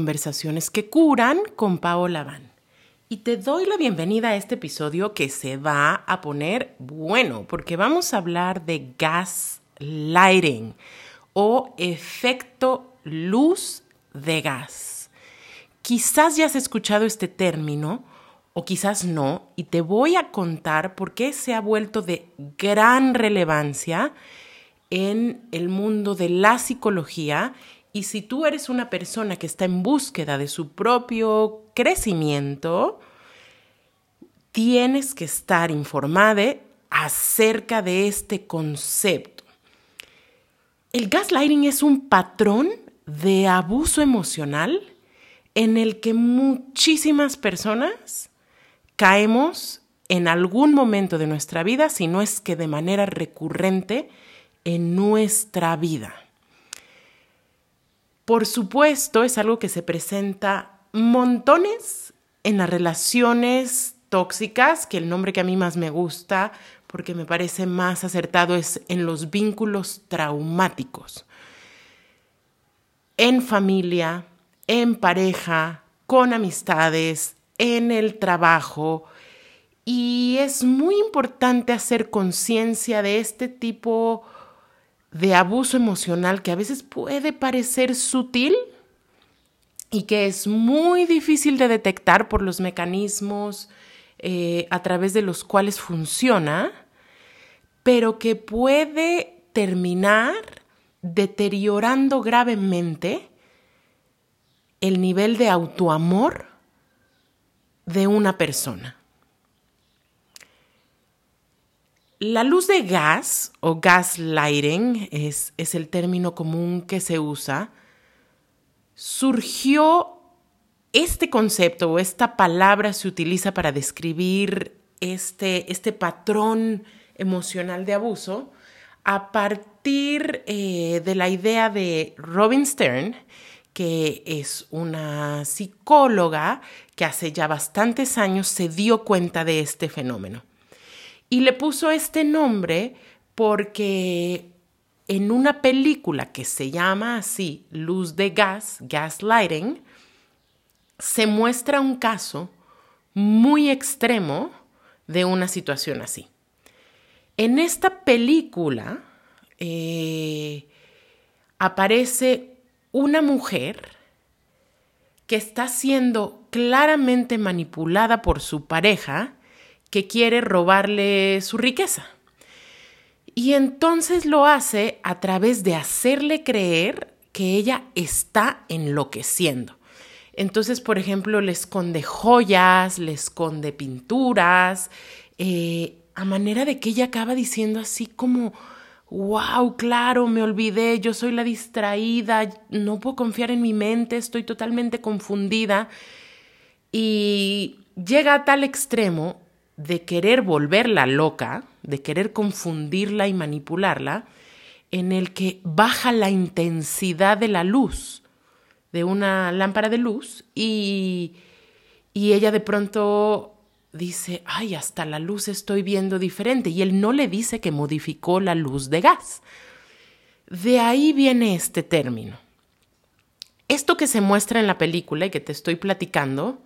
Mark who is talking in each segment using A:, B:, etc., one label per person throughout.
A: Conversaciones que curan con Paola Van. Y te doy la bienvenida a este episodio que se va a poner bueno, porque vamos a hablar de gaslighting o efecto luz de gas. Quizás ya has escuchado este término o quizás no, y te voy a contar por qué se ha vuelto de gran relevancia en el mundo de la psicología y si tú eres una persona que está en búsqueda de su propio crecimiento, tienes que estar informada acerca de este concepto. El gaslighting es un patrón de abuso emocional en el que muchísimas personas caemos en algún momento de nuestra vida, si no es que de manera recurrente en nuestra vida. Por supuesto, es algo que se presenta montones en las relaciones tóxicas, que el nombre que a mí más me gusta, porque me parece más acertado, es en los vínculos traumáticos. En familia, en pareja, con amistades, en el trabajo. Y es muy importante hacer conciencia de este tipo de de abuso emocional que a veces puede parecer sutil y que es muy difícil de detectar por los mecanismos eh, a través de los cuales funciona, pero que puede terminar deteriorando gravemente el nivel de autoamor de una persona. La luz de gas o gaslighting es, es el término común que se usa. Surgió este concepto o esta palabra se utiliza para describir este, este patrón emocional de abuso a partir eh, de la idea de Robin Stern, que es una psicóloga que hace ya bastantes años se dio cuenta de este fenómeno. Y le puso este nombre porque en una película que se llama así, Luz de Gas, Gaslighting, se muestra un caso muy extremo de una situación así. En esta película eh, aparece una mujer que está siendo claramente manipulada por su pareja que quiere robarle su riqueza. Y entonces lo hace a través de hacerle creer que ella está enloqueciendo. Entonces, por ejemplo, le esconde joyas, le esconde pinturas, eh, a manera de que ella acaba diciendo así como, wow, claro, me olvidé, yo soy la distraída, no puedo confiar en mi mente, estoy totalmente confundida. Y llega a tal extremo de querer volverla loca, de querer confundirla y manipularla, en el que baja la intensidad de la luz de una lámpara de luz y, y ella de pronto dice, ay, hasta la luz estoy viendo diferente. Y él no le dice que modificó la luz de gas. De ahí viene este término. Esto que se muestra en la película y que te estoy platicando,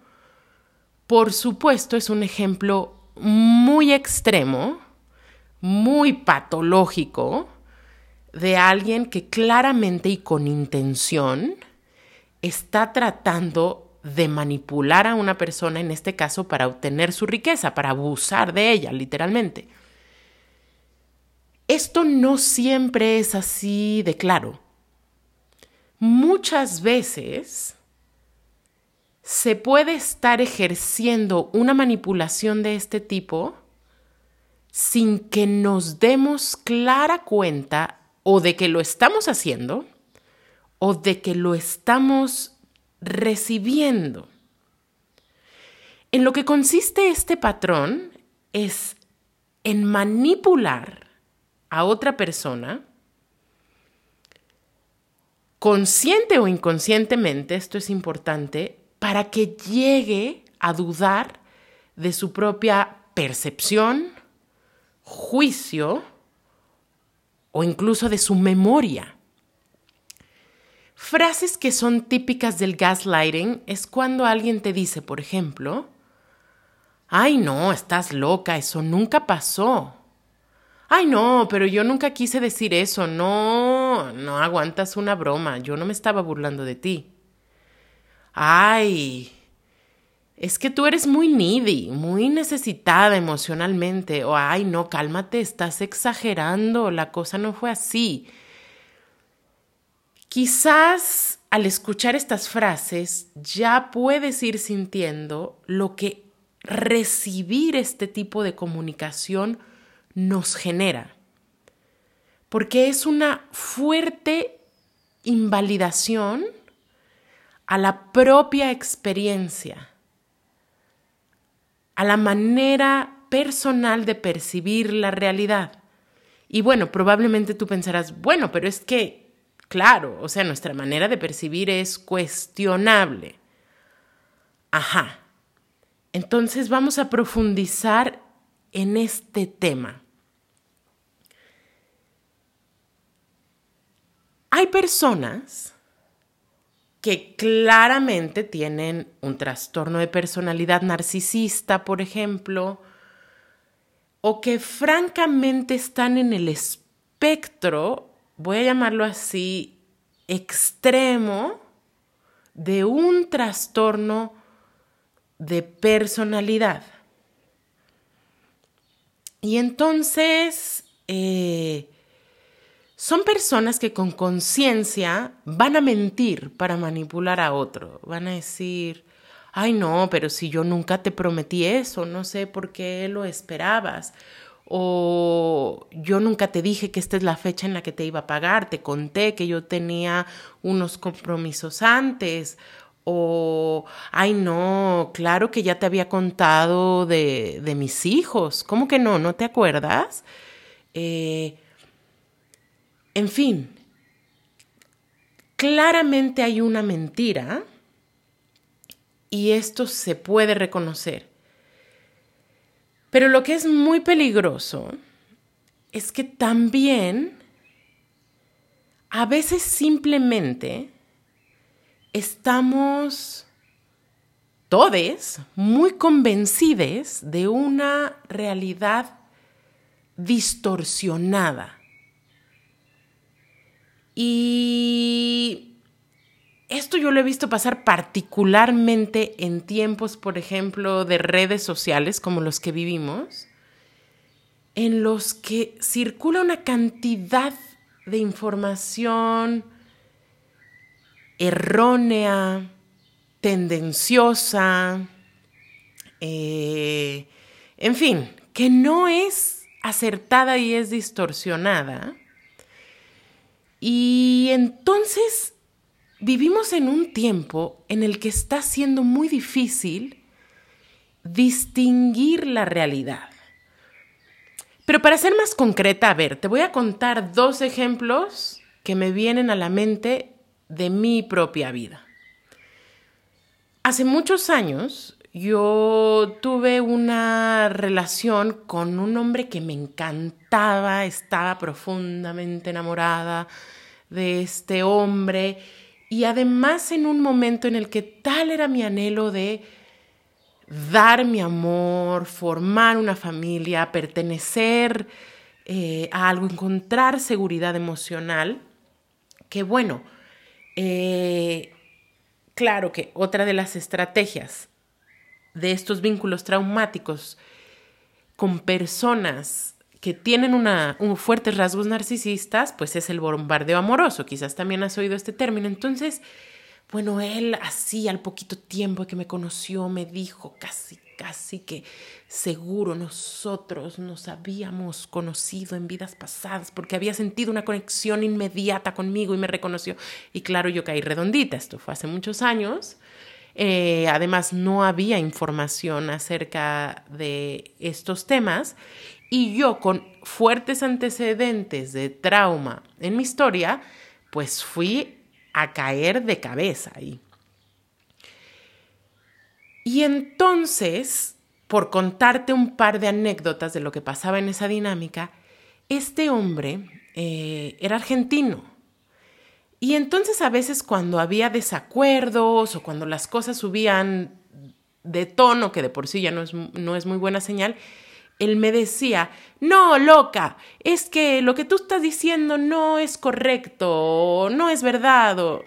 A: por supuesto es un ejemplo muy extremo, muy patológico, de alguien que claramente y con intención está tratando de manipular a una persona, en este caso, para obtener su riqueza, para abusar de ella, literalmente. Esto no siempre es así de claro. Muchas veces se puede estar ejerciendo una manipulación de este tipo sin que nos demos clara cuenta o de que lo estamos haciendo o de que lo estamos recibiendo. En lo que consiste este patrón es en manipular a otra persona, consciente o inconscientemente, esto es importante, para que llegue a dudar de su propia percepción, juicio o incluso de su memoria. Frases que son típicas del gaslighting es cuando alguien te dice, por ejemplo, ay no, estás loca, eso nunca pasó. Ay no, pero yo nunca quise decir eso, no, no aguantas una broma, yo no me estaba burlando de ti. Ay, es que tú eres muy needy, muy necesitada emocionalmente. O, ay, no, cálmate, estás exagerando, la cosa no fue así. Quizás al escuchar estas frases ya puedes ir sintiendo lo que recibir este tipo de comunicación nos genera. Porque es una fuerte invalidación a la propia experiencia a la manera personal de percibir la realidad. Y bueno, probablemente tú pensarás, bueno, pero es que, claro, o sea, nuestra manera de percibir es cuestionable. Ajá. Entonces vamos a profundizar en este tema. Hay personas que claramente tienen un trastorno de personalidad narcisista, por ejemplo, o que francamente están en el espectro, voy a llamarlo así, extremo de un trastorno de personalidad. Y entonces, eh, son personas que con conciencia van a mentir para manipular a otro. Van a decir, ay no, pero si yo nunca te prometí eso, no sé por qué lo esperabas. O yo nunca te dije que esta es la fecha en la que te iba a pagar, te conté que yo tenía unos compromisos antes. O, ay no, claro que ya te había contado de, de mis hijos. ¿Cómo que no? ¿No te acuerdas? Eh, en fin, claramente hay una mentira y esto se puede reconocer. Pero lo que es muy peligroso es que también a veces simplemente estamos todos muy convencidos de una realidad distorsionada y esto yo lo he visto pasar particularmente en tiempos, por ejemplo, de redes sociales como los que vivimos, en los que circula una cantidad de información errónea, tendenciosa, eh, en fin, que no es acertada y es distorsionada y entonces vivimos en un tiempo en el que está siendo muy difícil distinguir la realidad. Pero para ser más concreta, a ver, te voy a contar dos ejemplos que me vienen a la mente de mi propia vida. Hace muchos años yo tuve una relación con un hombre que me encantaba, estaba profundamente enamorada de este hombre. Y además en un momento en el que tal era mi anhelo de dar mi amor, formar una familia, pertenecer eh, a algo, encontrar seguridad emocional, que bueno, eh, claro que otra de las estrategias de estos vínculos traumáticos con personas que tienen una, un fuertes rasgos narcisistas, pues es el bombardeo amoroso. Quizás también has oído este término. Entonces, bueno, él así al poquito tiempo que me conoció me dijo casi, casi que seguro nosotros nos habíamos conocido en vidas pasadas porque había sentido una conexión inmediata conmigo y me reconoció. Y claro, yo caí redondita. Esto fue hace muchos años. Eh, además, no había información acerca de estos temas y yo con fuertes antecedentes de trauma en mi historia, pues fui a caer de cabeza ahí. Y entonces, por contarte un par de anécdotas de lo que pasaba en esa dinámica, este hombre eh, era argentino Y entonces a veces cuando había desacuerdos o cuando las cosas subían de tono, que de por sí ya no es, no es muy buena señal, él me decía, no, loca, es que lo que tú estás diciendo no es correcto, no es verdad.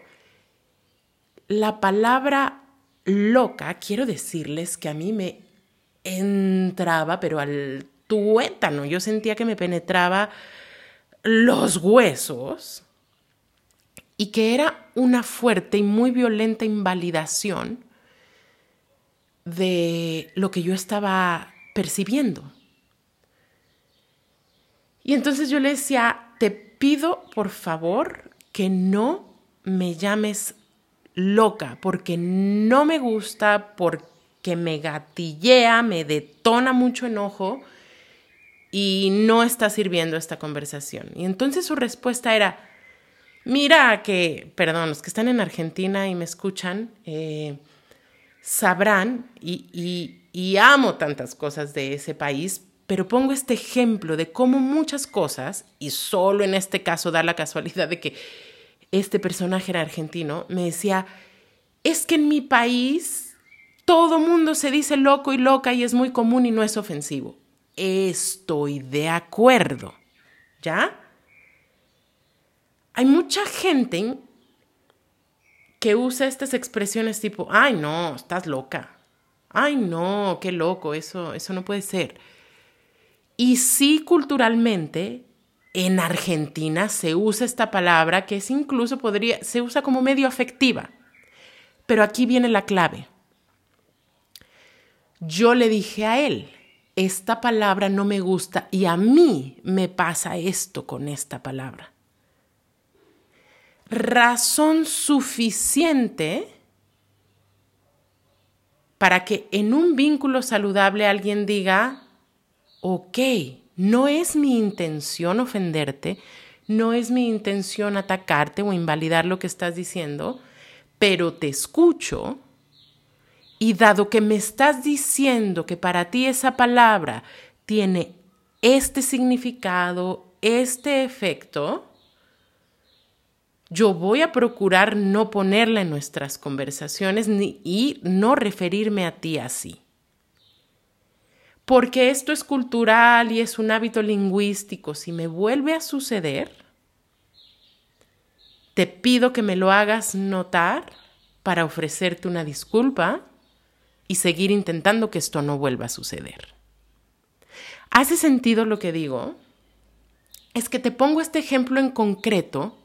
A: La palabra loca, quiero decirles que a mí me entraba, pero al tuétano, yo sentía que me penetraba los huesos y que era una fuerte y muy violenta invalidación de lo que yo estaba percibiendo. Y entonces yo le decía, te pido por favor que no me llames loca, porque no me gusta, porque me gatillea, me detona mucho enojo y no está sirviendo esta conversación. Y entonces su respuesta era, mira que, perdón, los que están en Argentina y me escuchan, eh, sabrán, y, y amo tantas cosas de ese país, pero pongo este ejemplo de cómo muchas cosas, y solo en este caso da la casualidad de que este personaje era argentino, me decía, es que en mi país todo mundo se dice loco y loca y es muy común y no es ofensivo. Estoy de acuerdo, ¿ya? Hay mucha gente que usa estas expresiones tipo, ay no, estás loca, ay no, qué loco, eso, eso no puede ser. Y sí, culturalmente, en Argentina se usa esta palabra que es incluso podría, se usa como medio afectiva. Pero aquí viene la clave. Yo le dije a él, esta palabra no me gusta y a mí me pasa esto con esta palabra. Razón suficiente para que en un vínculo saludable alguien diga, ok, no es mi intención ofenderte, no es mi intención atacarte o invalidar lo que estás diciendo, pero te escucho y dado que me estás diciendo que para ti esa palabra tiene este significado, este efecto, yo voy a procurar no ponerla en nuestras conversaciones ni, y no referirme a ti así porque esto es cultural y es un hábito lingüístico, si me vuelve a suceder, te pido que me lo hagas notar para ofrecerte una disculpa y seguir intentando que esto no vuelva a suceder. ¿Hace sentido lo que digo? Es que te pongo este ejemplo en concreto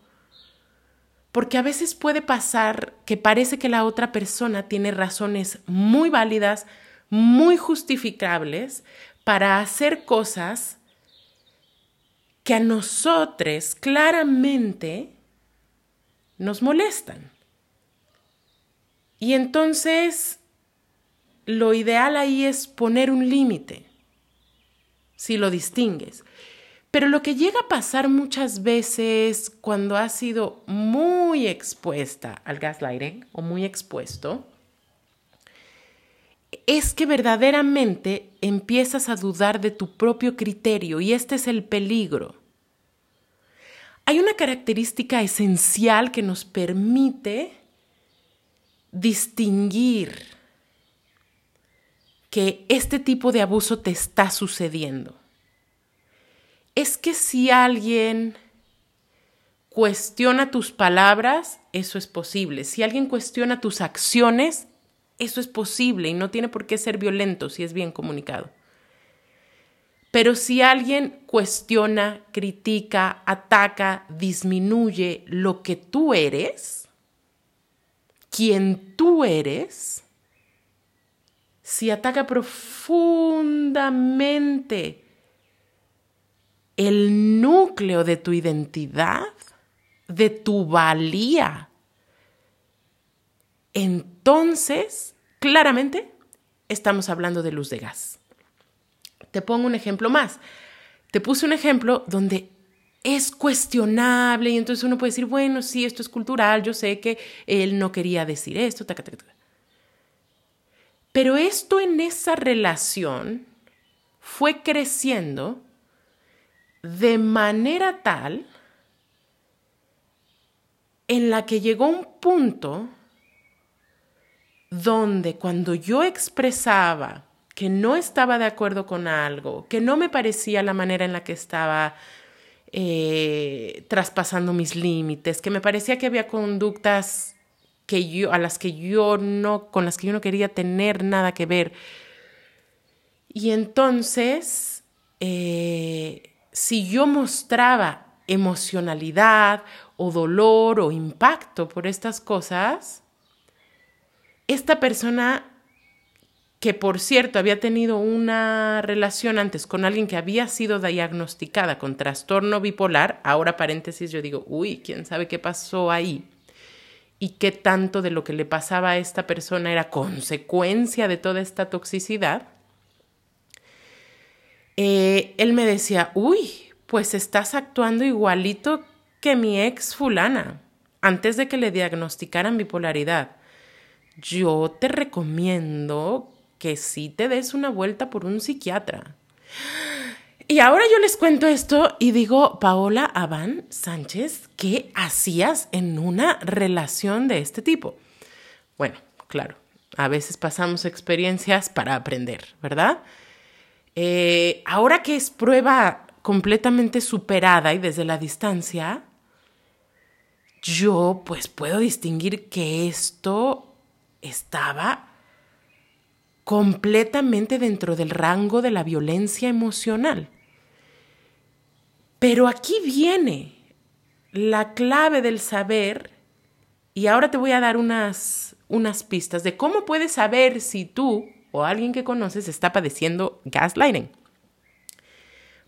A: porque a veces puede pasar que parece que la otra persona tiene razones muy válidas, muy justificables para hacer cosas que a nosotros claramente nos molestan. Y entonces lo ideal ahí es poner un límite, si lo distingues. Pero lo que llega a pasar muchas veces cuando has sido muy expuesta al gaslighting o muy expuesto, es que verdaderamente empiezas a dudar de tu propio criterio y este es el peligro. Hay una característica esencial que nos permite distinguir que este tipo de abuso te está sucediendo. Es que si alguien cuestiona tus palabras, eso es posible. Si alguien cuestiona tus acciones, eso es posible y no tiene por qué ser violento si es bien comunicado. Pero si alguien cuestiona, critica, ataca, disminuye lo que tú eres, quien tú eres, si ataca profundamente el núcleo de tu identidad, de tu valía, entonces, claramente, estamos hablando de luz de gas. Te pongo un ejemplo más. Te puse un ejemplo donde es cuestionable y entonces uno puede decir, bueno, sí, esto es cultural, yo sé que él no quería decir esto, Pero esto en esa relación fue creciendo de manera tal en la que llegó un punto donde cuando yo expresaba que no estaba de acuerdo con algo, que no me parecía la manera en la que estaba eh, traspasando mis límites, que me parecía que había conductas que yo, a las que yo no, con las que yo no quería tener nada que ver. Y entonces, eh, si yo mostraba emocionalidad o dolor o impacto por estas cosas, esta persona que por cierto había tenido una relación antes con alguien que había sido diagnosticada con trastorno bipolar, ahora paréntesis yo digo, uy, quién sabe qué pasó ahí y qué tanto de lo que le pasaba a esta persona era consecuencia de toda esta toxicidad, eh, él me decía, uy, pues estás actuando igualito que mi ex fulana, antes de que le diagnosticaran bipolaridad. Yo te recomiendo que sí te des una vuelta por un psiquiatra. Y ahora yo les cuento esto y digo, Paola Abán Sánchez, ¿qué hacías en una relación de este tipo? Bueno, claro, a veces pasamos experiencias para aprender, ¿verdad? Eh, ahora que es prueba completamente superada y desde la distancia, yo pues puedo distinguir que esto estaba completamente dentro del rango de la violencia emocional. Pero aquí viene la clave del saber y ahora te voy a dar unas, unas pistas de cómo puedes saber si tú o alguien que conoces está padeciendo gaslighting.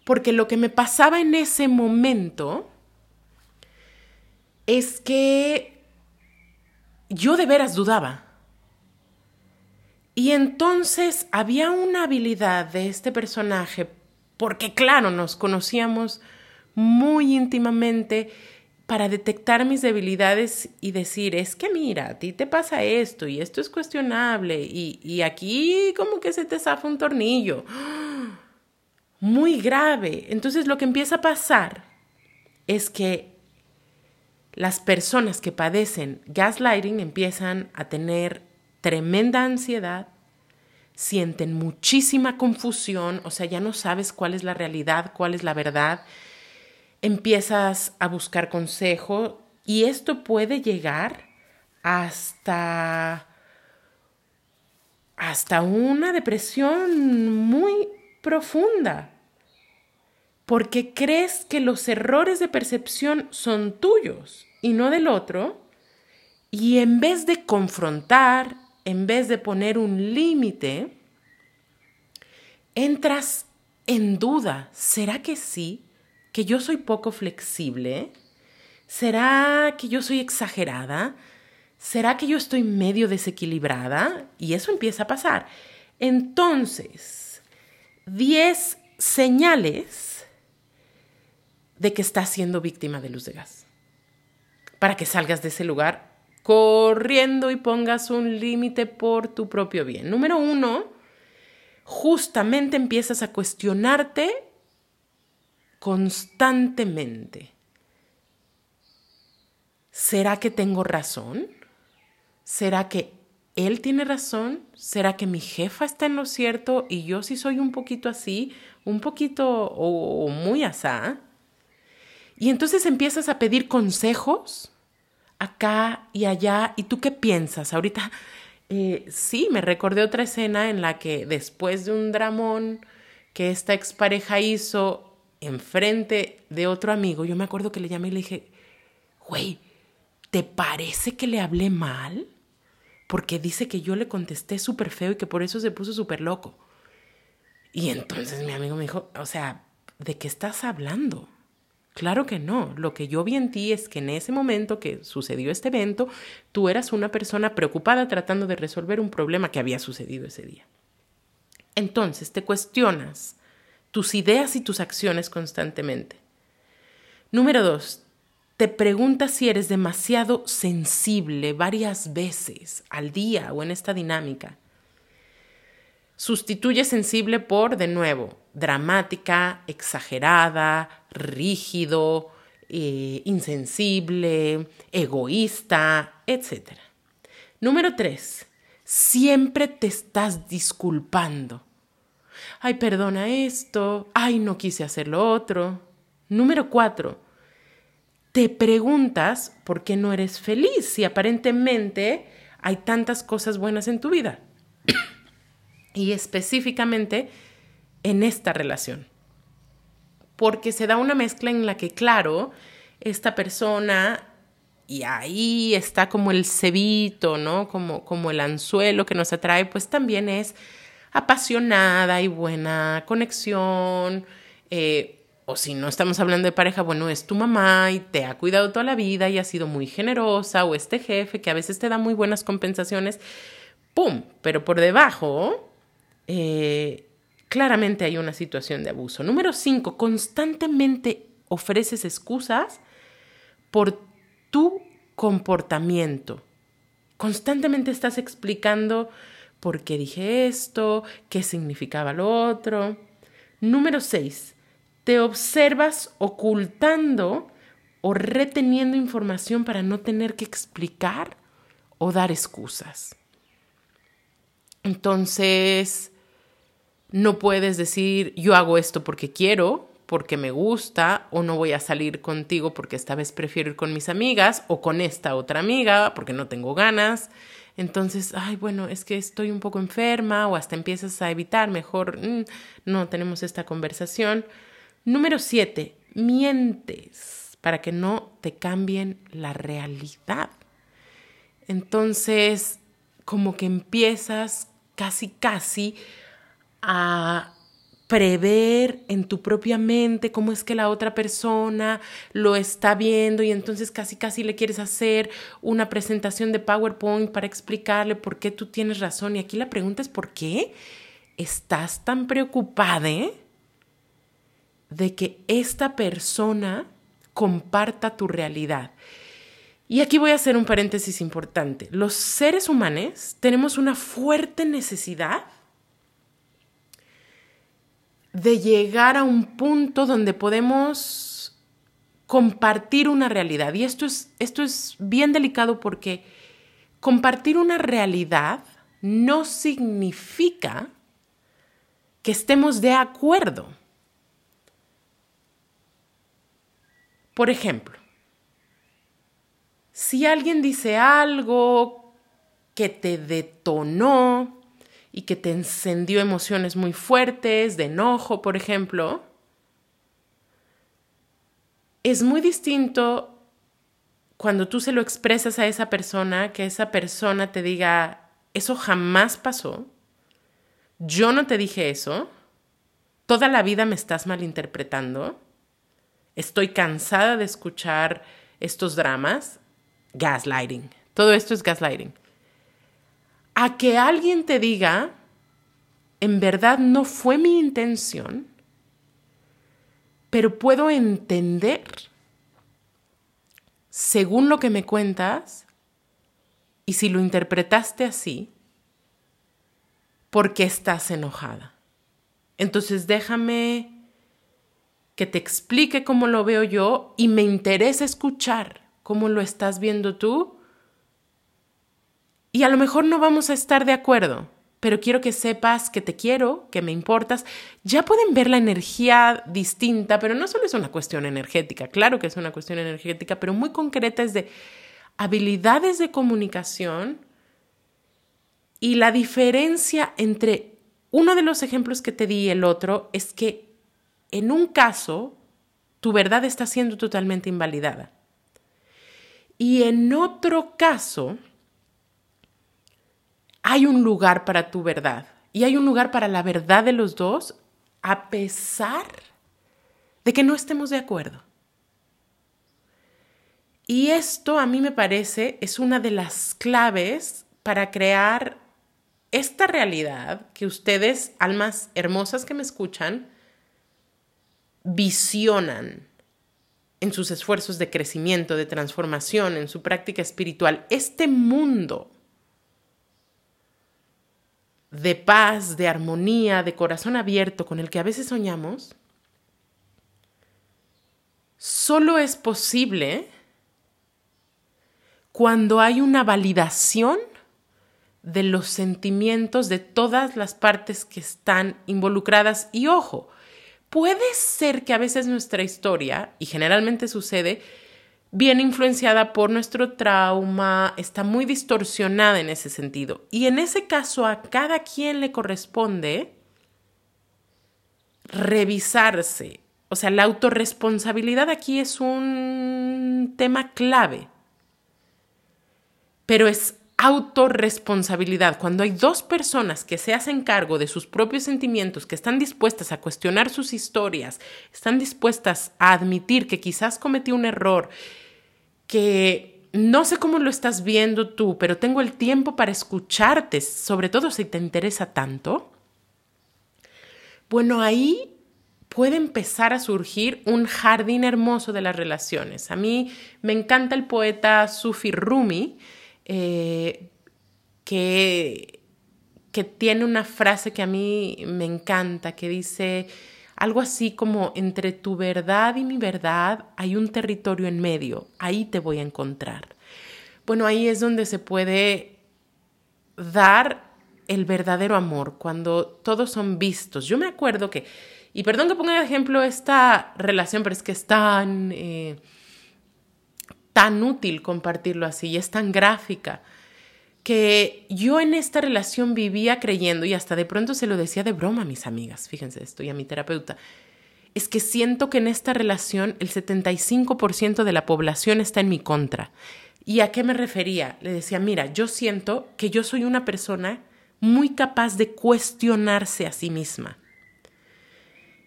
A: Porque lo que me pasaba en ese momento es que yo de veras dudaba. Y entonces había una habilidad de este personaje, porque claro, nos conocíamos muy íntimamente para detectar mis debilidades y decir, es que mira, a ti te pasa esto y esto es cuestionable y, y aquí como que se te zafa un tornillo. Muy grave. Entonces lo que empieza a pasar es que las personas que padecen gaslighting empiezan a tener tremenda ansiedad, sienten muchísima confusión, o sea, ya no sabes cuál es la realidad, cuál es la verdad, empiezas a buscar consejo y esto puede llegar hasta hasta una depresión muy profunda, porque crees que los errores de percepción son tuyos y no del otro, y en vez de confrontar, en vez de poner un límite, entras en duda. ¿Será que sí? ¿Que yo soy poco flexible? ¿Será que yo soy exagerada? ¿Será que yo estoy medio desequilibrada? Y eso empieza a pasar. Entonces, 10 señales de que estás siendo víctima de luz de gas. Para que salgas de ese lugar corriendo y pongas un límite por tu propio bien. Número uno, justamente empiezas a cuestionarte constantemente. ¿Será que tengo razón? ¿Será que él tiene razón? ¿Será que mi jefa está en lo cierto y yo sí soy un poquito así, un poquito o, muy asá? Y entonces empiezas a pedir consejos acá y allá. ¿Y tú qué piensas? Ahorita, eh, sí, me recordé otra escena en la que después de un dramón que esta expareja hizo enfrente de otro amigo, yo me acuerdo que le llamé y le dije, güey, ¿te parece que le hablé mal? Porque dice que yo le contesté súper feo y que por eso se puso súper loco. Y entonces mi amigo me dijo, o sea, ¿de qué estás hablando? Claro que no. Lo que yo vi en ti es que en ese momento que sucedió este evento, tú eras una persona preocupada tratando de resolver un problema que había sucedido ese día. Entonces te cuestionas tus ideas y tus acciones constantemente. Número dos, te preguntas si eres demasiado sensible varias veces al día o en esta dinámica. Sustituye sensible por, de nuevo, dramática, exagerada, rígido, eh, insensible, egoísta, etc. Número tres, siempre te estás disculpando. Ay, perdona esto, ay, no quise hacer lo otro. Número cuatro, te preguntas por qué no eres feliz si aparentemente hay tantas cosas buenas en tu vida. y específicamente en esta relación. Porque se da una mezcla en la que, claro, esta persona, y ahí está como el cebito, ¿no? Como, como el anzuelo que nos atrae, pues también es apasionada y buena conexión. Eh, o si no estamos hablando de pareja, bueno, es tu mamá y te ha cuidado toda la vida y ha sido muy generosa, o este jefe que a veces te da muy buenas compensaciones, ¡pum! Pero por debajo, eh, claramente hay una situación de abuso. Número cinco, constantemente ofreces excusas por tu comportamiento. Constantemente estás explicando por qué dije esto, qué significaba lo otro. Número seis, te observas ocultando o reteniendo información para no tener que explicar o dar excusas. Entonces, no puedes decir yo hago esto porque quiero, porque me gusta, o no voy a salir contigo porque esta vez prefiero ir con mis amigas, o con esta otra amiga porque no tengo ganas. Entonces, ay, bueno, es que estoy un poco enferma, o hasta empiezas a evitar, mejor mm, no tenemos esta conversación. Número siete, mientes para que no te cambien la realidad. Entonces, como que empiezas casi, casi a prever en tu propia mente cómo es que la otra persona lo está viendo y entonces casi casi le quieres hacer una presentación de PowerPoint para explicarle por qué tú tienes razón y aquí la pregunta es ¿por qué estás tan preocupada de que esta persona comparta tu realidad? Y aquí voy a hacer un paréntesis importante. Los seres humanos tenemos una fuerte necesidad de llegar a un punto donde podemos compartir una realidad. Y esto es, esto es bien delicado porque compartir una realidad no significa que estemos de acuerdo. Por ejemplo, si alguien dice algo que te detonó, y que te encendió emociones muy fuertes, de enojo, por ejemplo, es muy distinto cuando tú se lo expresas a esa persona, que esa persona te diga, eso jamás pasó, yo no te dije eso, toda la vida me estás malinterpretando, estoy cansada de escuchar estos dramas, gaslighting, todo esto es gaslighting a que alguien te diga, en verdad no fue mi intención, pero puedo entender, según lo que me cuentas, y si lo interpretaste así, porque estás enojada. Entonces déjame que te explique cómo lo veo yo y me interesa escuchar cómo lo estás viendo tú y a lo mejor no vamos a estar de acuerdo, pero quiero que sepas que te quiero, que me importas. Ya pueden ver la energía distinta, pero no solo es una cuestión energética, claro que es una cuestión energética, pero muy concreta es de habilidades de comunicación y la diferencia entre uno de los ejemplos que te di y el otro es que en un caso tu verdad está siendo totalmente invalidada. Y en otro caso, hay un lugar para tu verdad y hay un lugar para la verdad de los dos a pesar de que no estemos de acuerdo. Y esto a mí me parece es una de las claves para crear esta realidad que ustedes, almas hermosas que me escuchan, visionan en sus esfuerzos de crecimiento, de transformación, en su práctica espiritual. Este mundo de paz, de armonía, de corazón abierto con el que a veces soñamos, solo es posible cuando hay una validación de los sentimientos de todas las partes que están involucradas. Y ojo, puede ser que a veces nuestra historia, y generalmente sucede, viene influenciada por nuestro trauma, está muy distorsionada en ese sentido. Y en ese caso a cada quien le corresponde revisarse, o sea, la autorresponsabilidad aquí es un tema clave, pero es autorresponsabilidad. Cuando hay dos personas que se hacen cargo de sus propios sentimientos, que están dispuestas a cuestionar sus historias, están dispuestas a admitir que quizás cometió un error, que no sé cómo lo estás viendo tú, pero tengo el tiempo para escucharte, sobre todo si te interesa tanto. Bueno, ahí puede empezar a surgir un jardín hermoso de las relaciones. A mí me encanta el poeta Sufi Rumi, eh, que, que tiene una frase que a mí me encanta, que dice algo así como entre tu verdad y mi verdad hay un territorio en medio, ahí te voy a encontrar. Bueno, ahí es donde se puede dar el verdadero amor, cuando todos son vistos. Yo me acuerdo que y perdón que ponga de ejemplo esta relación, pero es que es tan, eh, tan útil compartirlo así y es tan gráfica que yo en esta relación vivía creyendo y hasta de pronto se lo decía de broma a mis amigas, fíjense esto, y a mi terapeuta, es que siento que en esta relación el 75% de la población está en mi contra. ¿Y a qué me refería? Le decía, mira, yo siento que yo soy una persona muy capaz de cuestionarse a sí misma.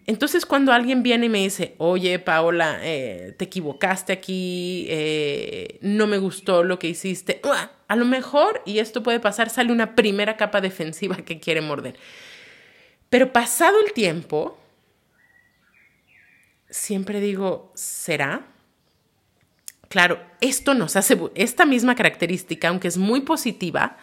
A: Entonces cuando alguien viene y me dice, oye Paola, eh, te equivocaste aquí, eh, no me gustó lo que hiciste, a lo mejor, y esto puede pasar, sale una primera capa defensiva que quiere morder. Pero pasado el tiempo, siempre digo, ¿será? Claro, esto nos hace, esta misma característica, aunque es muy positiva,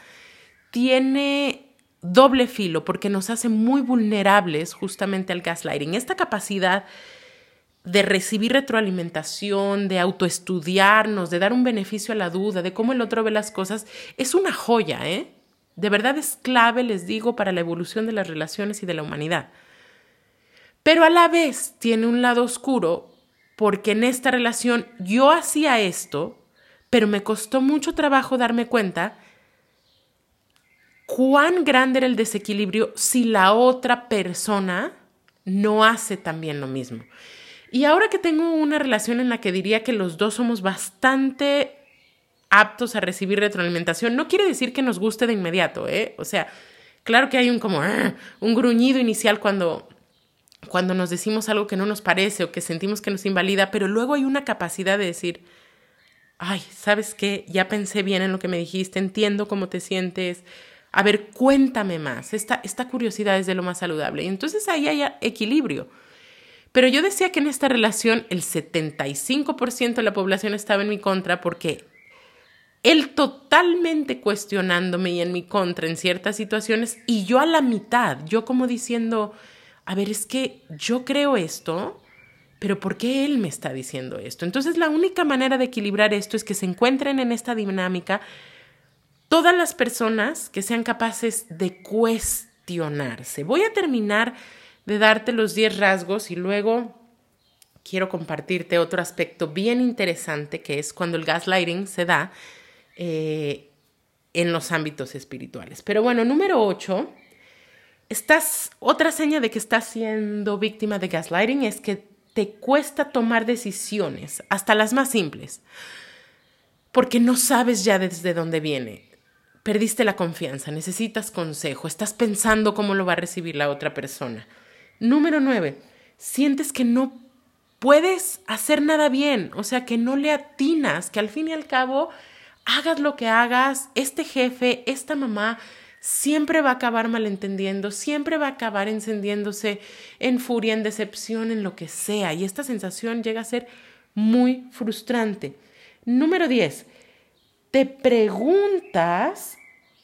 A: tiene doble filo porque nos hace muy vulnerables justamente al gaslighting. Esta capacidad de recibir retroalimentación, de autoestudiarnos, de dar un beneficio a la duda, de cómo el otro ve las cosas, es una joya, ¿eh? De verdad es clave, les digo, para la evolución de las relaciones y de la humanidad. Pero a la vez tiene un lado oscuro porque en esta relación yo hacía esto, pero me costó mucho trabajo darme cuenta cuán grande era el desequilibrio si la otra persona no hace también lo mismo. Y ahora que tengo una relación en la que diría que los dos somos bastante aptos a recibir retroalimentación, no quiere decir que nos guste de inmediato, ¿eh? O sea, claro que hay un como ah", un gruñido inicial cuando cuando nos decimos algo que no nos parece o que sentimos que nos invalida, pero luego hay una capacidad de decir, ay, ¿sabes qué? Ya pensé bien en lo que me dijiste, entiendo cómo te sientes, a ver, cuéntame más. Esta, esta curiosidad es de lo más saludable. Y entonces ahí hay equilibrio. Pero yo decía que en esta relación el 75% de la población estaba en mi contra porque él totalmente cuestionándome y en mi contra en ciertas situaciones y yo a la mitad, yo como diciendo, a ver, es que yo creo esto, pero ¿por qué él me está diciendo esto? Entonces la única manera de equilibrar esto es que se encuentren en esta dinámica todas las personas que sean capaces de cuestionarse. Voy a terminar de darte los 10 rasgos y luego quiero compartirte otro aspecto bien interesante que es cuando el gaslighting se da eh, en los ámbitos espirituales. Pero bueno, número 8, estás, otra seña de que estás siendo víctima de gaslighting es que te cuesta tomar decisiones, hasta las más simples, porque no sabes ya desde dónde viene perdiste la confianza, necesitas consejo, estás pensando cómo lo va a recibir la otra persona. Número nueve, sientes que no puedes hacer nada bien, o sea, que no le atinas, que al fin y al cabo, hagas lo que hagas, este jefe, esta mamá, siempre va a acabar malentendiendo, siempre va a acabar encendiéndose en furia, en decepción, en lo que sea, y esta sensación llega a ser muy frustrante. Número 10 te preguntas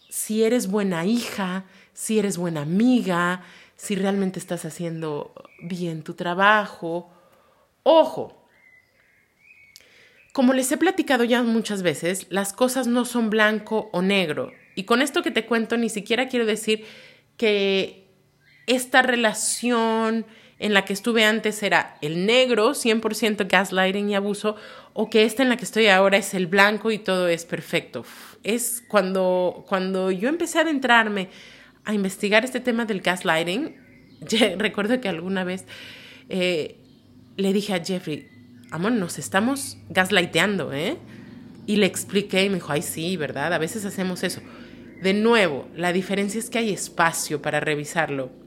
A: si eres buena hija, si eres buena amiga, si realmente estás haciendo bien tu trabajo. Ojo, Como les he platicado ya muchas veces, las cosas no son blanco o negro. Y con esto que te cuento, ni siquiera quiero decir que esta relación en la que estuve antes era el negro, 100% gaslighting y abuso, o que esta en la que estoy ahora es el blanco y todo es perfecto. Es cuando, cuando yo empecé a adentrarme a investigar este tema del gaslighting, recuerdo que alguna vez eh, le dije a Jeffrey, amor, nos estamos gaslighteando, ¿eh? Y le expliqué y me dijo, ay, sí, ¿verdad? A veces hacemos eso. De nuevo, la diferencia es que hay espacio para revisarlo.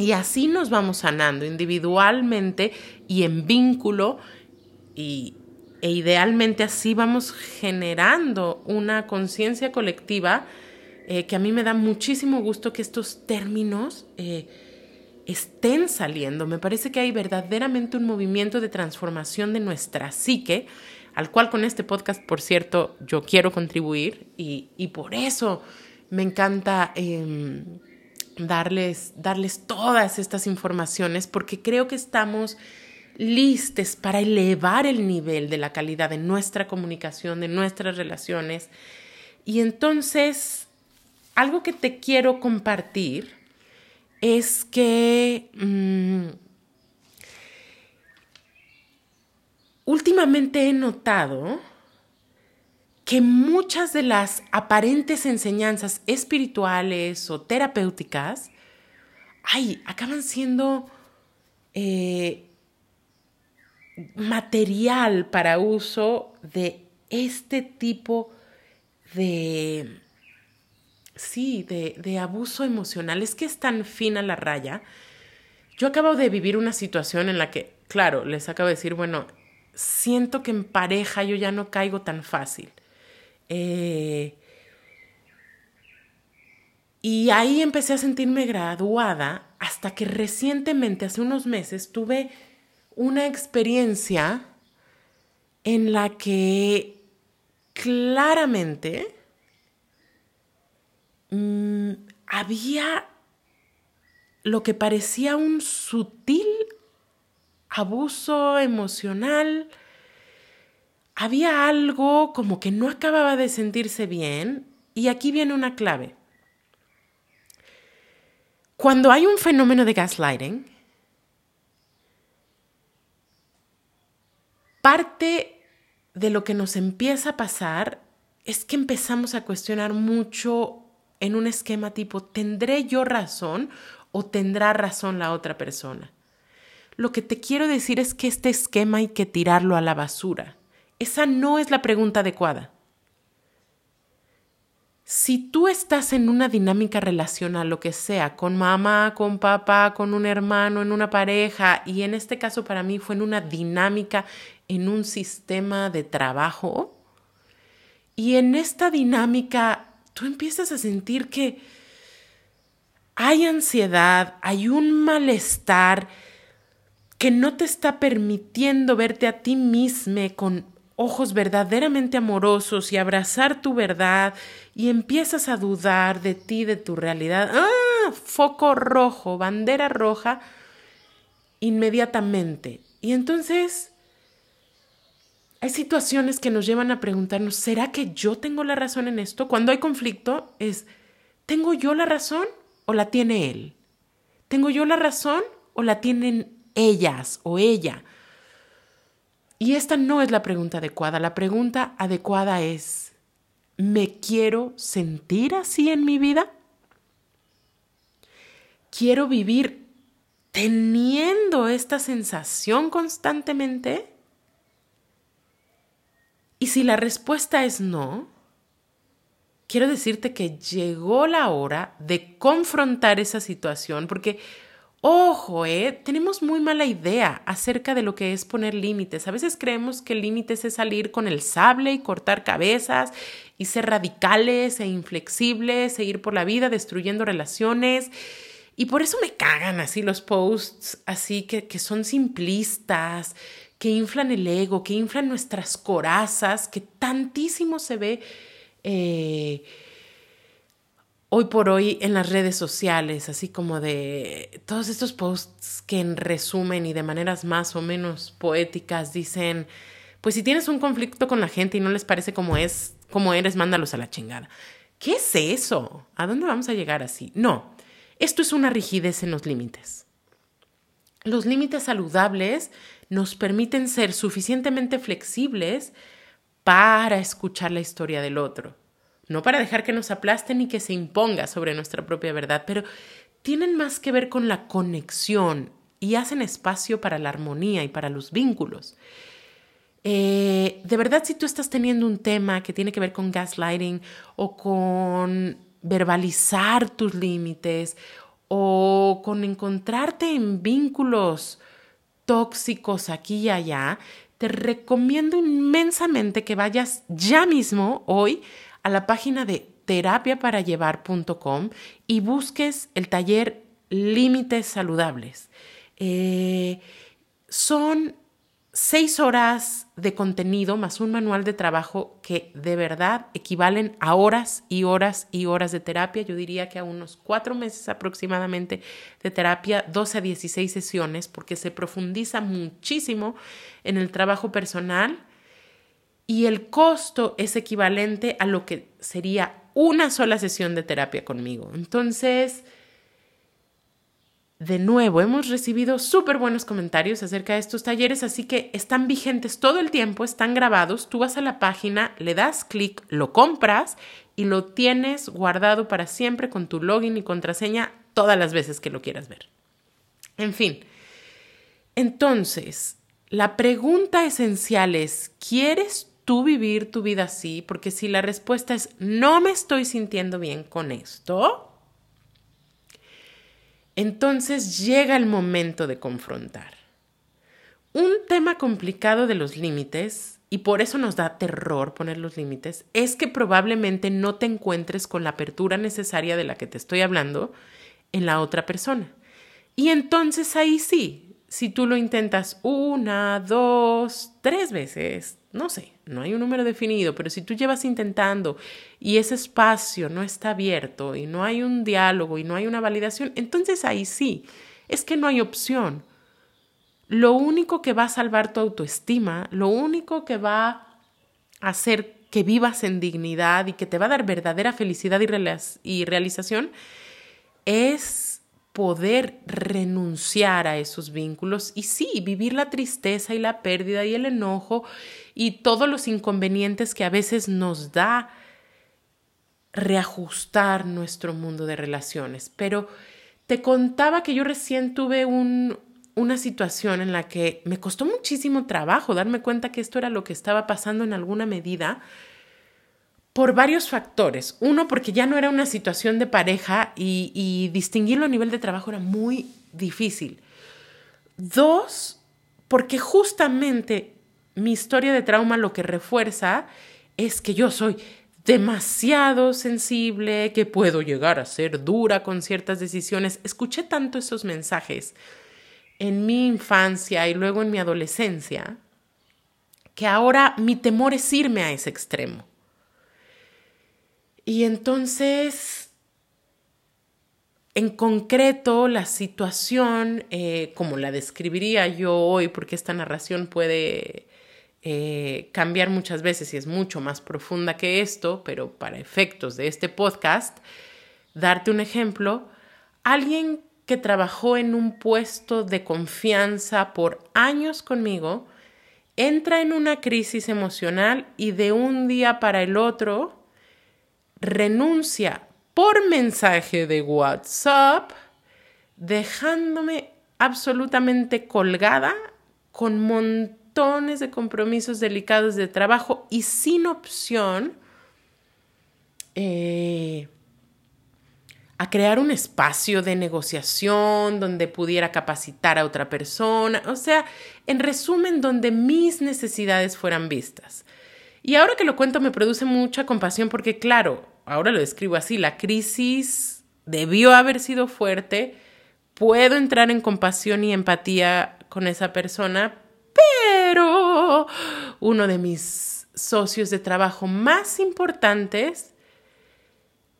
A: Y así nos vamos sanando individualmente y en vínculo y, e idealmente así vamos generando una conciencia colectiva eh, que a mí me da muchísimo gusto que estos términos eh, estén saliendo. Me parece que hay verdaderamente un movimiento de transformación de nuestra psique, al cual con este podcast, por cierto, yo quiero contribuir y, por eso me encanta em, darles, darles todas estas informaciones, porque creo que estamos listos para elevar el nivel de la calidad de nuestra comunicación, de nuestras relaciones. Y entonces, algo que te quiero compartir es que mm, últimamente he notado que muchas de las aparentes enseñanzas espirituales o terapéuticas, ay, acaban siendo eh, material para uso de este tipo de sí, de, de abuso emocional. Es que es tan fina la raya. Yo acabo de vivir una situación en la que, claro, les acabo de decir, bueno, siento que en pareja yo ya no caigo tan fácil. Eh, y ahí empecé a sentirme graduada hasta que recientemente, hace unos meses, tuve una experiencia en la que claramente Mm, había lo que parecía un sutil abuso emocional. Había algo como que no acababa de sentirse bien y aquí viene una clave. Cuando hay un fenómeno de gaslighting, parte de lo que nos empieza a pasar es que empezamos a cuestionar mucho en un esquema tipo, ¿tendré yo razón o tendrá razón la otra persona? Lo que te quiero decir es que este esquema hay que tirarlo a la basura. Esa no es la pregunta adecuada. Si tú estás en una dinámica relacional, lo que sea, con mamá, con papá, con un hermano, en una pareja, y en este caso para mí fue en una dinámica, en un sistema de trabajo, y en esta dinámica tú empiezas a sentir que hay ansiedad, hay un malestar que no te está permitiendo verte a ti mismo con ojos verdaderamente amorosos y abrazar tu verdad y empiezas a dudar de ti, de tu realidad. ¡Ah! Foco rojo, bandera roja, inmediatamente. Y entonces hay situaciones que nos llevan a preguntarnos, ¿será que yo tengo la razón en esto? Cuando hay conflicto es, ¿tengo yo la razón o la tiene él? ¿Tengo yo la razón o la tienen ellas o ella? Y esta no es la pregunta adecuada. La pregunta adecuada es, ¿me quiero sentir así en mi vida? ¿Quiero vivir teniendo esta sensación constantemente? Y si la respuesta es no, quiero decirte que llegó la hora de confrontar esa situación porque, ojo, eh, tenemos muy mala idea acerca de lo que es poner límites. A veces creemos que límites es salir con el sable y cortar cabezas y ser radicales e inflexibles e ir por la vida destruyendo relaciones. Y por eso me cagan así los posts, así que, que son simplistas, que inflan el ego, que inflan nuestras corazas, que tantísimo se ve eh, hoy por hoy en las redes sociales, así como de todos estos posts que en resumen y de maneras más o menos poéticas dicen, pues si tienes un conflicto con la gente y no les parece como es, como eres, mándalos a la chingada. ¿Qué es eso? ¿A dónde vamos a llegar así? No, esto es una rigidez en los límites. Los límites saludables nos permiten ser suficientemente flexibles para escuchar la historia del otro, no para dejar que nos aplasten ni que se imponga sobre nuestra propia verdad, pero tienen más que ver con la conexión y hacen espacio para la armonía y para los vínculos. Eh, de verdad, si tú estás teniendo un tema que tiene que ver con gaslighting o con verbalizar tus límites o con encontrarte en vínculos tóxicos aquí y allá, te recomiendo inmensamente que vayas ya mismo hoy a la página de terapiaparallevar.com y busques el taller Límites Saludables. Eh, son seis horas de contenido más un manual de trabajo que de verdad equivalen a horas y horas y horas de terapia. Yo diría que a unos cuatro meses aproximadamente de terapia, 12 a 16 sesiones, porque se profundiza muchísimo en el trabajo personal y el costo es equivalente a lo que sería una sola sesión de terapia conmigo. Entonces, de nuevo, hemos recibido súper buenos comentarios acerca de estos talleres, así que están vigentes todo el tiempo, están grabados. Tú vas a la página, le das clic, lo compras y lo tienes guardado para siempre con tu login y contraseña todas las veces que lo quieras ver. En fin, entonces, la pregunta esencial es, ¿quieres tú vivir tu vida así? Porque si la respuesta es, no me estoy sintiendo bien con esto, entonces llega el momento de confrontar. Un tema complicado de los límites, y por eso nos da terror poner los límites, es que probablemente no te encuentres con la apertura necesaria de la que te estoy hablando en la otra persona. Y entonces ahí sí, si tú lo intentas una, dos, tres veces, no sé, no hay un número definido, pero si tú llevas intentando y ese espacio no está abierto y no hay un diálogo y no hay una validación, entonces ahí sí, es que no hay opción. Lo único que va a salvar tu autoestima, lo único que va a hacer que vivas en dignidad y que te va a dar verdadera felicidad y, realización es poder renunciar a esos vínculos y sí, vivir la tristeza y la pérdida y el enojo y todos los inconvenientes que a veces nos da reajustar nuestro mundo de relaciones. Pero te contaba que yo recién tuve un, una situación en la que me costó muchísimo trabajo darme cuenta que esto era lo que estaba pasando en alguna medida por varios factores. Uno, porque ya no era una situación de pareja y, distinguirlo a nivel de trabajo era muy difícil. Dos, porque justamente mi historia de trauma lo que refuerza es que yo soy demasiado sensible, que puedo llegar a ser dura con ciertas decisiones. Escuché tanto esos mensajes en mi infancia y luego en mi adolescencia, que ahora mi temor es irme a ese extremo. Y entonces, en concreto, la situación, eh, como la describiría yo hoy, porque esta narración puede eh, cambiar muchas veces y es mucho más profunda que esto, pero para efectos de este podcast, darte un ejemplo, alguien que trabajó en un puesto de confianza por años conmigo, entra en una crisis emocional y de un día para el otro renuncia por mensaje de WhatsApp, dejándome absolutamente colgada con montones de compromisos delicados de trabajo y sin opción eh, a crear un espacio de negociación donde pudiera capacitar a otra persona, o sea, en resumen, donde mis necesidades fueran vistas. Y ahora que lo cuento me produce mucha compasión porque, claro, ahora lo describo así, la crisis debió haber sido fuerte, puedo entrar en compasión y empatía con esa persona, pero uno de mis socios de trabajo más importantes,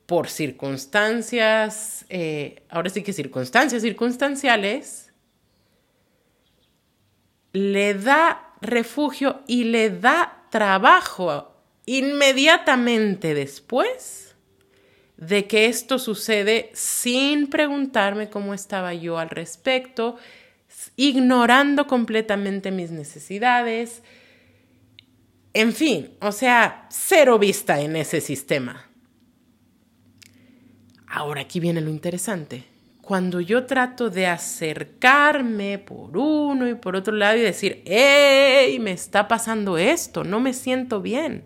A: por circunstancias, eh, ahora sí que circunstancias circunstanciales, le da refugio y le da trabajo inmediatamente después de que esto sucede sin preguntarme cómo estaba yo al respecto, ignorando completamente mis necesidades. En fin, o sea, cero vista en ese sistema. Ahora aquí viene lo interesante. Cuando yo trato de acercarme por uno y por otro lado y decir, ¡Ey! Me está pasando esto, no me siento bien.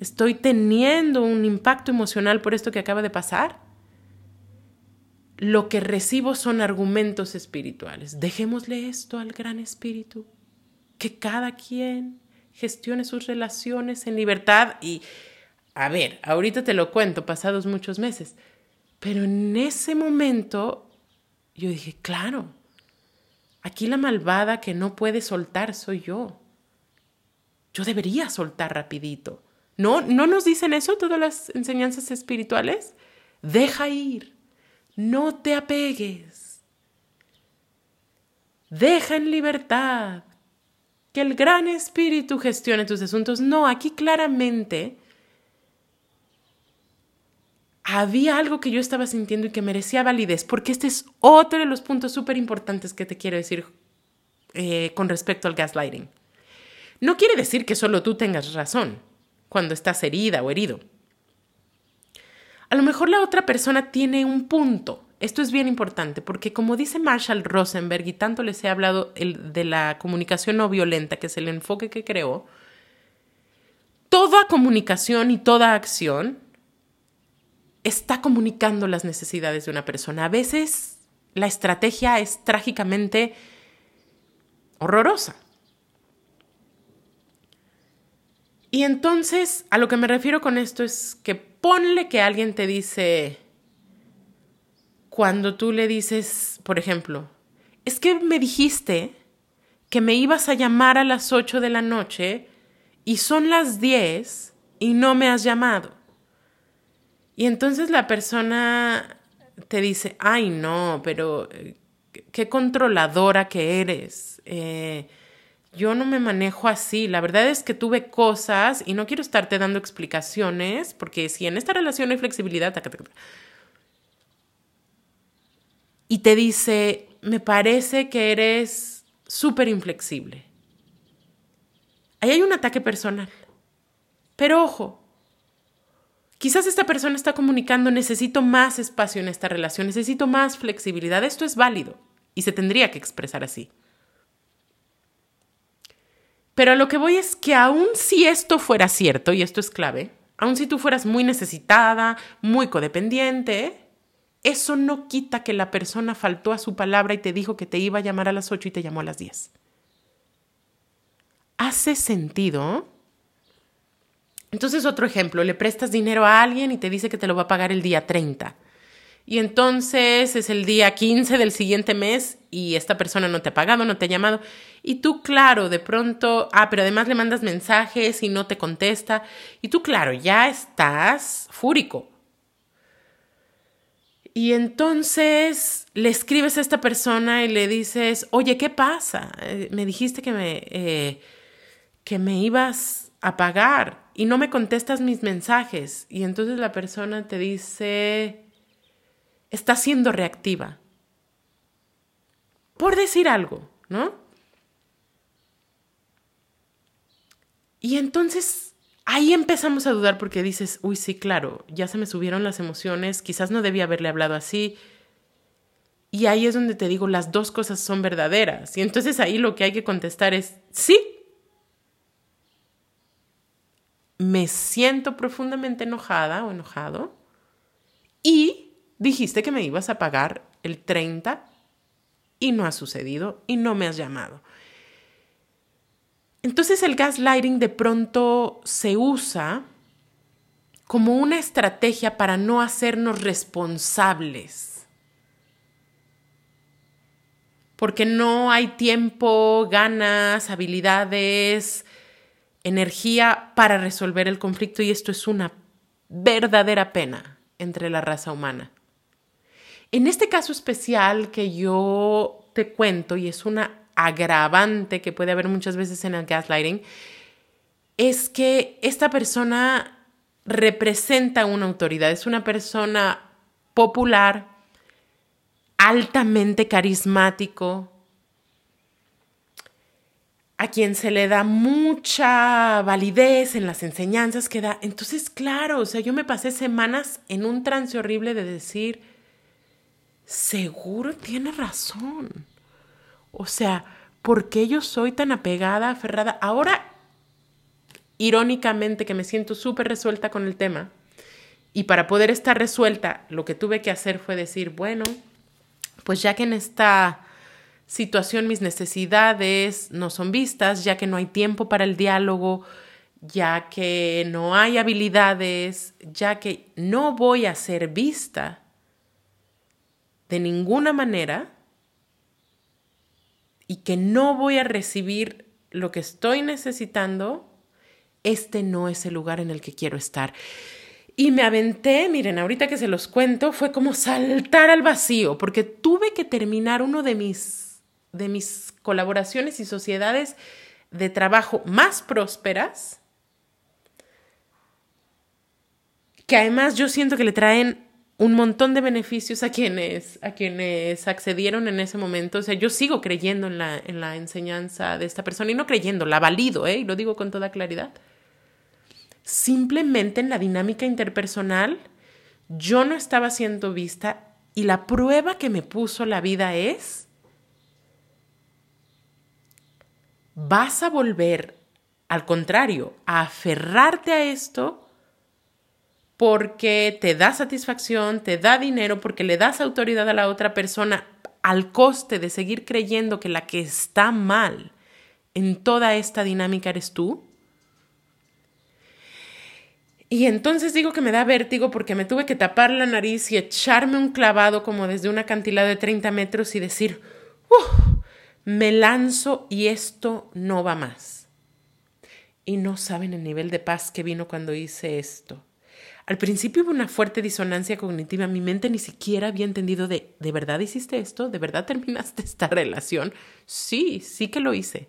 A: Estoy teniendo un impacto emocional por esto que acaba de pasar lo que recibo son argumentos espirituales. Dejémosle esto al gran espíritu, que cada quien gestione sus relaciones en libertad y, a ver, ahorita te lo cuento, pasados muchos meses, pero en ese momento yo dije, claro, aquí la malvada que no puede soltar soy yo. Yo debería soltar rapidito. ¿No, ¿No nos dicen eso todas las enseñanzas espirituales? Deja ir no te apegues. Deja en libertad. Que el gran espíritu gestione tus asuntos. No, aquí claramente había algo que yo estaba sintiendo y que merecía validez, porque este es otro de los puntos súper importantes que te quiero decir eh, con respecto al gaslighting. No quiere decir que solo tú tengas razón cuando estás herida o herido a lo mejor la otra persona tiene un punto. Esto es bien importante porque como dice Marshall Rosenberg y tanto les he hablado de la comunicación no violenta, que es el enfoque que creó, toda comunicación y toda acción está comunicando las necesidades de una persona. A veces la estrategia es trágicamente horrorosa. Y entonces, a lo que me refiero con esto es que ponle que alguien te dice, cuando tú le dices, por ejemplo, es que me dijiste que me ibas a llamar a las 8 de la noche y son las 10 y no me has llamado. Y entonces la persona te dice, ay no, pero eh, qué controladora que eres. Eh, yo no me manejo así. La verdad es que tuve cosas y no quiero estarte dando explicaciones, porque si en esta relación hay flexibilidad, y te dice, me parece que eres súper inflexible. Ahí hay un ataque personal. Pero ojo, quizás esta persona está comunicando, necesito más espacio en esta relación, necesito más flexibilidad. Esto es válido y se tendría que expresar así. Pero a lo que voy es que aun si esto fuera cierto, y esto es clave, aun si tú fueras muy necesitada, muy codependiente, eso no quita que la persona faltó a su palabra y te dijo que te iba a llamar a las 8 y te llamó a las 10. ¿Hace sentido? Entonces, otro ejemplo, le prestas dinero a alguien y te dice que te lo va a pagar el día 30 y entonces es el día 15 del siguiente mes y esta persona no te ha pagado, no te ha llamado. Y tú, claro, de pronto, ah, pero además le mandas mensajes y no te contesta. Y tú, claro, ya estás fúrico. Y entonces le escribes a esta persona y le dices, oye, ¿qué pasa? Eh, me dijiste que me, eh, que me ibas a pagar y no me contestas mis mensajes. Y entonces la persona te dice, está siendo reactiva. Por decir algo, ¿no? Y entonces ahí empezamos a dudar porque dices, uy, sí, claro, ya se me subieron las emociones, quizás no debía haberle hablado así. Y ahí es donde te digo, las dos cosas son verdaderas. Y entonces ahí lo que hay que contestar es, sí, me siento profundamente enojada o enojado y dijiste que me ibas a pagar el 30 y no ha sucedido y no me has llamado. Entonces el gaslighting de pronto se usa como una estrategia para no hacernos responsables. Porque no hay tiempo, ganas, habilidades, energía para resolver el conflicto y esto es una verdadera pena entre la raza humana. En este caso especial que yo te cuento, y es una agravante que puede haber muchas veces en el gaslighting es que esta persona representa una autoridad, es una persona popular, altamente carismático, a quien se le da mucha validez en las enseñanzas que da. Entonces, claro, o sea, yo me pasé semanas en un trance horrible de decir, seguro tiene razón. O sea, ¿por qué yo soy tan apegada, aferrada? Ahora, irónicamente, que me siento súper resuelta con el tema, y para poder estar resuelta, lo que tuve que hacer fue decir, bueno, pues ya que en esta situación mis necesidades no son vistas, ya que no hay tiempo para el diálogo, ya que no hay habilidades, ya que no voy a ser vista de ninguna manera y que no voy a recibir lo que estoy necesitando, este no es el lugar en el que quiero estar. Y me aventé, miren, ahorita que se los cuento, fue como saltar al vacío, porque tuve que terminar uno de mis de mis colaboraciones y sociedades de trabajo más prósperas, que además yo siento que le traen un montón de beneficios a quienes, a quienes accedieron en ese momento. O sea, yo sigo creyendo en la, en la enseñanza de esta persona y no creyendo, la valido, ¿eh? y lo digo con toda claridad. Simplemente en la dinámica interpersonal yo no estaba siendo vista y la prueba que me puso la vida es vas a volver, al contrario, a aferrarte a esto porque te da satisfacción, te da dinero, porque le das autoridad a la otra persona al coste de seguir creyendo que la que está mal en toda esta dinámica eres tú. Y entonces digo que me da vértigo porque me tuve que tapar la nariz y echarme un clavado como desde una cantidad de 30 metros y decir, ¡Uf! Me lanzo y esto no va más. Y no saben el nivel de paz que vino cuando hice esto. Al principio hubo una fuerte disonancia cognitiva. Mi mente ni siquiera había entendido de, ¿de verdad hiciste esto? ¿De verdad terminaste esta relación? Sí, sí que lo hice.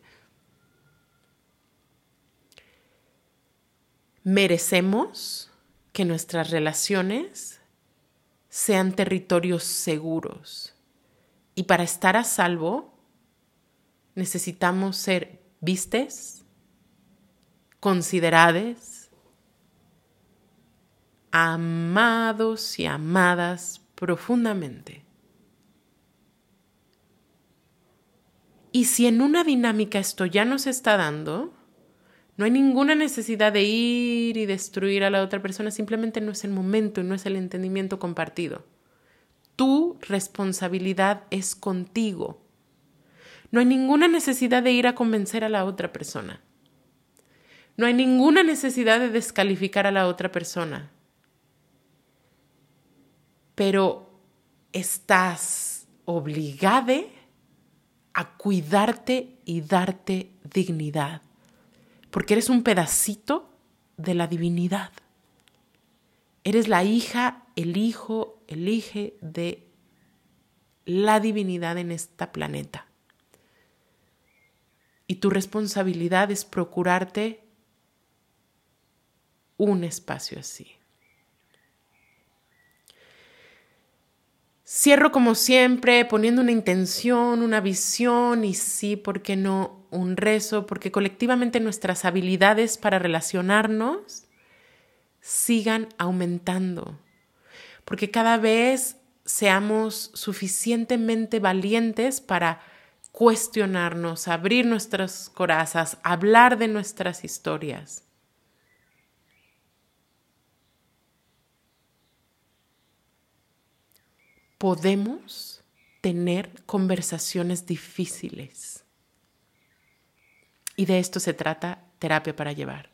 A: Merecemos que nuestras relaciones sean territorios seguros. Y para estar a salvo, necesitamos ser vistes, consideradas, amados y amadas profundamente. Y si en una dinámica esto ya no se está dando, no hay ninguna necesidad de ir y destruir a la otra persona, simplemente no es el momento, no es el entendimiento compartido. Tu responsabilidad es contigo no hay ninguna necesidad de ir a convencer a la otra persona. No hay ninguna necesidad de descalificar a la otra persona. Pero estás obligada a cuidarte y darte dignidad, porque eres un pedacito de la divinidad. Eres la hija, el hijo, el hije de la divinidad en este planeta. Y tu responsabilidad es procurarte un espacio así. Cierro como siempre poniendo una intención, una visión y sí, ¿por qué no? Un rezo, porque colectivamente nuestras habilidades para relacionarnos sigan aumentando, porque cada vez seamos suficientemente valientes para cuestionarnos, abrir nuestras corazas, hablar de nuestras historias. Podemos tener conversaciones difíciles. Y de esto se trata terapia para llevar.